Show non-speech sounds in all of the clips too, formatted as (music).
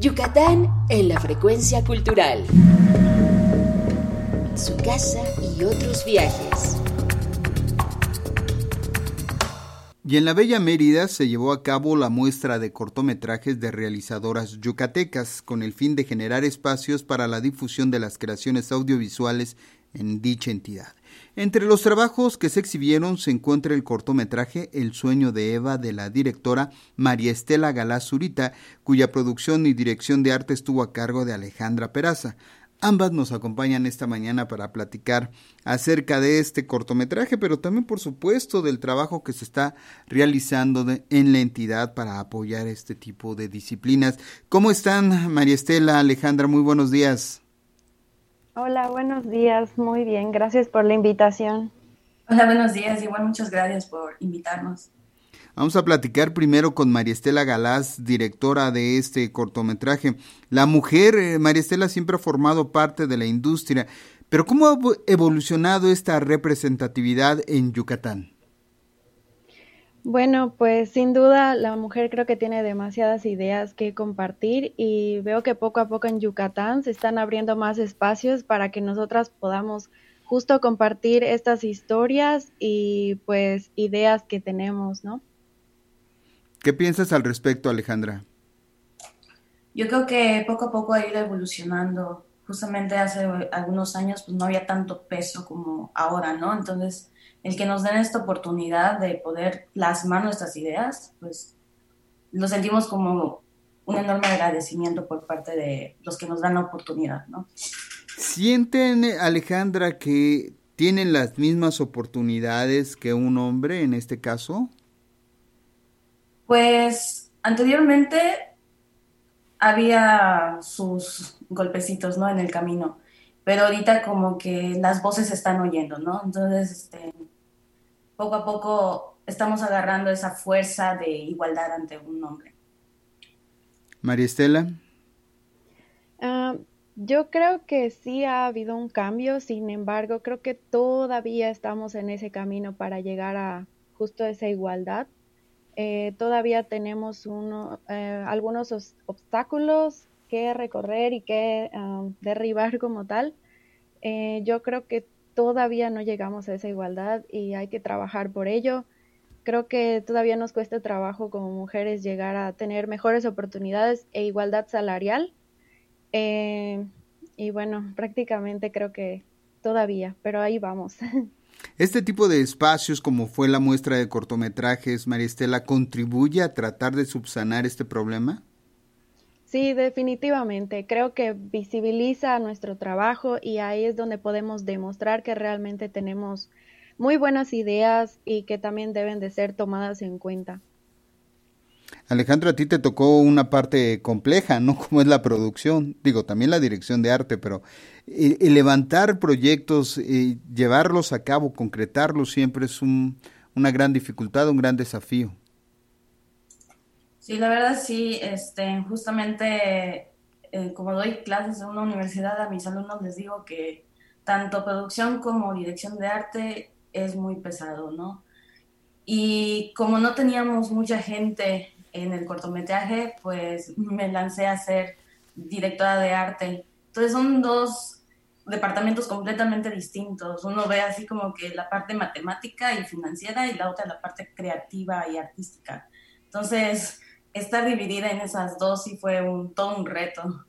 Yucatán en la frecuencia cultural. Su casa y otros viajes. Y en la Bella Mérida se llevó a cabo la muestra de cortometrajes de realizadoras yucatecas con el fin de generar espacios para la difusión de las creaciones audiovisuales en dicha entidad. Entre los trabajos que se exhibieron se encuentra el cortometraje El sueño de Eva de la directora María Estela Galá Zurita, cuya producción y dirección de arte estuvo a cargo de Alejandra Peraza. Ambas nos acompañan esta mañana para platicar acerca de este cortometraje, pero también, por supuesto, del trabajo que se está realizando en la entidad para apoyar este tipo de disciplinas. ¿Cómo están, María Estela, Alejandra? Muy buenos días. Hola, buenos días. Muy bien, gracias por la invitación. Hola, buenos días. Igual muchas gracias por invitarnos. Vamos a platicar primero con María Estela Galás, directora de este cortometraje. La mujer, eh, María Estela, siempre ha formado parte de la industria, pero ¿cómo ha evolucionado esta representatividad en Yucatán? Bueno, pues sin duda la mujer creo que tiene demasiadas ideas que compartir y veo que poco a poco en Yucatán se están abriendo más espacios para que nosotras podamos justo compartir estas historias y pues ideas que tenemos, ¿no? ¿Qué piensas al respecto, Alejandra? Yo creo que poco a poco ha ido evolucionando. Justamente hace algunos años pues no había tanto peso como ahora, ¿no? Entonces, el que nos den esta oportunidad de poder plasmar nuestras ideas, pues lo sentimos como un enorme agradecimiento por parte de los que nos dan la oportunidad, ¿no? ¿Sienten, Alejandra, que tienen las mismas oportunidades que un hombre en este caso? Pues anteriormente había sus golpecitos, ¿no? En el camino, pero ahorita como que las voces se están oyendo, ¿no? Entonces, este, poco a poco estamos agarrando esa fuerza de igualdad ante un hombre. María Estela. Ah, yo creo que sí ha habido un cambio, sin embargo, creo que todavía estamos en ese camino para llegar a justo esa igualdad. Eh, todavía tenemos uno, eh, algunos obstáculos que recorrer y que um, derribar como tal. Eh, yo creo que todavía no llegamos a esa igualdad y hay que trabajar por ello. Creo que todavía nos cuesta trabajo como mujeres llegar a tener mejores oportunidades e igualdad salarial. y bueno, prácticamente creo que todavía, pero ahí vamos. (laughs) Este tipo de espacios, como fue la muestra de cortometrajes, María Estela, ¿contribuye a tratar de subsanar este problema? Sí, definitivamente. Creo que visibiliza nuestro trabajo y ahí es donde podemos demostrar que realmente tenemos muy buenas ideas y que también deben de ser tomadas en cuenta. Alejandro, a ti te tocó una parte compleja, ¿no? (laughs) Como es la producción, digo, también la dirección de arte, pero eh, levantar proyectos, eh, llevarlos a cabo, concretarlos siempre es un, una gran dificultad, un gran desafío. Sí, la verdad sí, este, justamente eh, como doy clases en una universidad, a mis alumnos les digo que tanto producción como dirección de arte es muy pesado, ¿no? Y como no teníamos mucha gente en el cortometraje, pues me lancé a ser directora de arte. Entonces son dos departamentos completamente distintos. Uno ve así como que la parte matemática y financiera y la otra la parte creativa y artística. Entonces, estar dividida en esas dos sí fue un, todo un reto.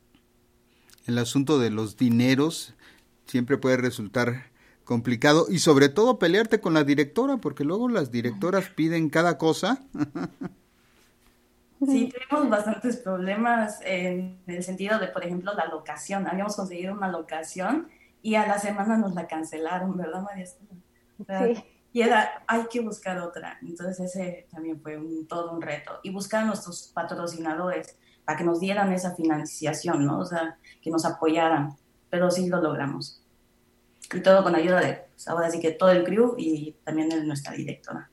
El asunto de los dineros siempre puede resultar complicado y sobre todo pelearte con la directora porque luego las directoras piden cada cosa (laughs) Sí, tuvimos bastantes problemas en el sentido de, por ejemplo, la locación. Habíamos conseguido una locación y a la semana nos la cancelaron, ¿verdad, María? sí. Y era, hay que buscar otra. Entonces ese también fue un, todo un reto. Y buscar a nuestros patrocinadores para que nos dieran esa financiación, ¿no? O sea, que nos apoyaran. Pero sí lo logramos. Y todo con ayuda de, pues, ahora sí que todo el crew y también de nuestra directora.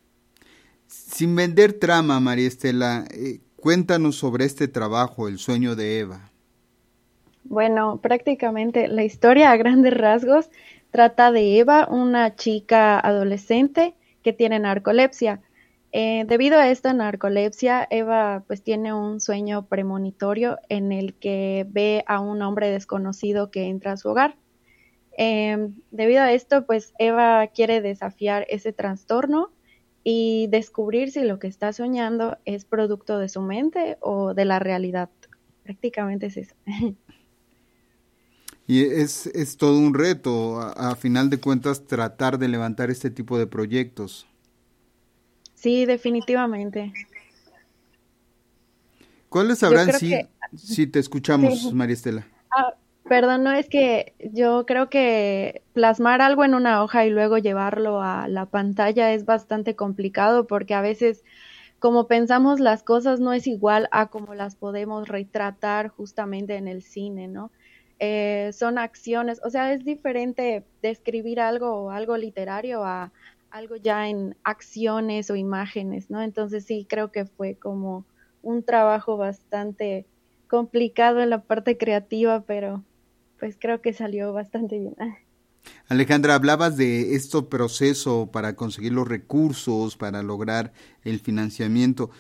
Sin vender trama, María Estela, eh, Cuéntanos sobre este trabajo, El sueño de Eva. Bueno, prácticamente la historia a grandes rasgos trata de Eva, una chica adolescente que tiene narcolepsia. Eh, debido a esta narcolepsia, Eva pues tiene un sueño premonitorio en el que ve a un hombre desconocido que entra a su hogar. Em, debido a esto, pues Eva quiere desafiar ese trastorno y descubrir si lo que está soñando es producto de su mente o de la realidad. Prácticamente es eso. (laughs) Y es, es todo un reto, a, final de cuentas, tratar de levantar este tipo de proyectos. Sí, definitivamente. ¿Cuáles habrán sido? Si te escuchamos, María Estela. Ah, perdón, no es que yo creo que plasmar algo en una hoja y luego llevarlo a la pantalla es bastante complicado porque a veces como pensamos las cosas no es igual a como las podemos retratar justamente en el cine, ¿no? Eh, son acciones, o sea, es diferente describir algo algo literario a algo ya en acciones o imágenes, ¿no? Entonces sí, creo que fue como un trabajo bastante complicado en la parte creativa, pero pues creo que salió bastante bien. (laughs) Alejandra, hablabas de este proceso para conseguir los recursos, para lograr el financiamiento.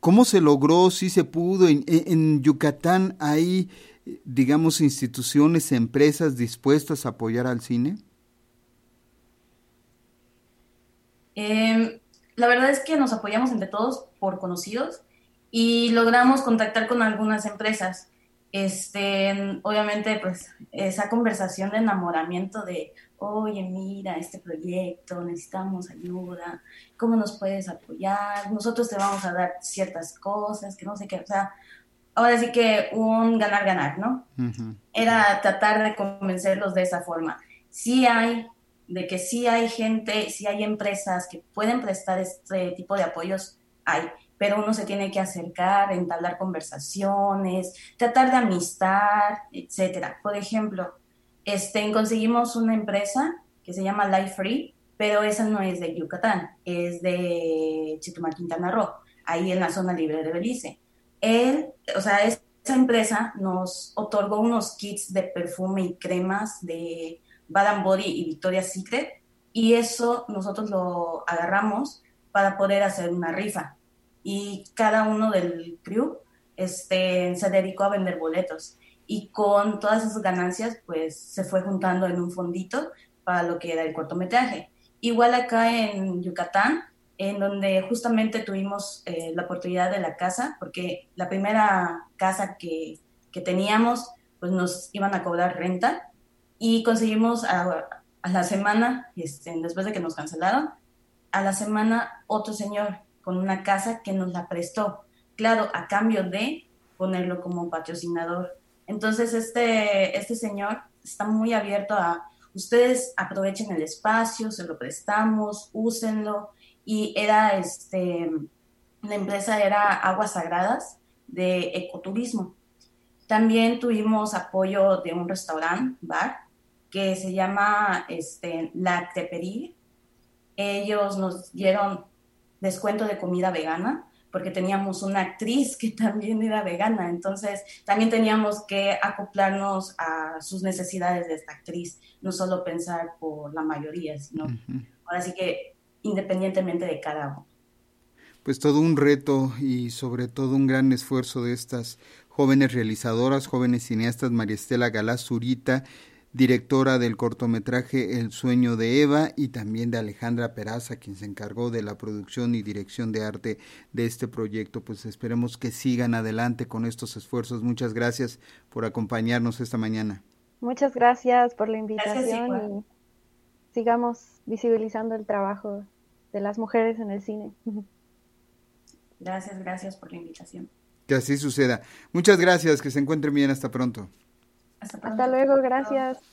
¿Cómo se logró? ¿Si se pudo? En Yucatán hay digamos, instituciones, empresas dispuestas a apoyar al cine? Em, la verdad es que nos apoyamos entre todos por conocidos y logramos contactar con algunas empresas. Este, obviamente, pues esa conversación de enamoramiento de, oye, mira, este proyecto, necesitamos ayuda, ¿cómo nos puedes apoyar? Nosotros te vamos a dar ciertas cosas, que no sé qué, o sea, ahora sí que un ganar-ganar, ¿no? Era tratar de convencerlos de esa forma. Sí hay, de que sí hay gente, sí hay empresas que pueden prestar este tipo de apoyos, hay, pero uno se tiene que acercar, entablar conversaciones, tratar de amistad, etcétera. Por ejemplo, este, conseguimos una empresa que se llama Life Free, pero esa no es de Yucatán, es de Chetumal, Quintana Roo, ahí en la zona libre de Belice él, o sea, esa empresa nos otorgó unos kits de perfume y cremas de Bad Body y Victoria's Secret y eso nosotros lo agarramos para poder hacer una rifa y cada uno del crew este, se dedicó a vender boletos y con todas esas ganancias pues se fue juntando en un fondito para lo que era el cortometraje. Igual acá en Yucatán en donde justamente tuvimos eh, la oportunidad de la casa, porque la primera casa que, que, teníamos, pues nos iban a cobrar renta y conseguimos a, a la semana, este, después de que nos cancelaron, a la semana otro señor con una casa que nos la prestó, claro, a cambio de ponerlo como patrocinador. Entonces este, este señor está muy abierto a, ustedes aprovechen el espacio, se lo prestamos, úsenlo, y era, este, la empresa era Aguas Sagradas de ecoturismo. También tuvimos apoyo de un restaurante, bar, que se llama este, La Teperí. Ellos nos dieron descuento de comida vegana porque teníamos una actriz que (laughs) también era vegana, entonces también teníamos que acoplarnos a sus necesidades de esta actriz, no solo pensar por la mayoría, sino ahora sí que independientemente de cada uno. Pues todo un reto y sobre todo un gran esfuerzo de estas jóvenes realizadoras, jóvenes cineastas, María Estela Galás Zurita, directora del cortometraje El sueño de Eva y también de Alejandra Peraza, quien se encargó de la producción y dirección de arte de este proyecto. Pues esperemos que sigan adelante con estos esfuerzos. Muchas gracias por acompañarnos esta mañana. Muchas gracias por la invitación y sigamos visibilizando el trabajo de las mujeres en el cine. Gracias, gracias por la invitación. Que así suceda. Muchas gracias, que se encuentren bien, hasta pronto. Hasta, pronto. hasta luego, gracias.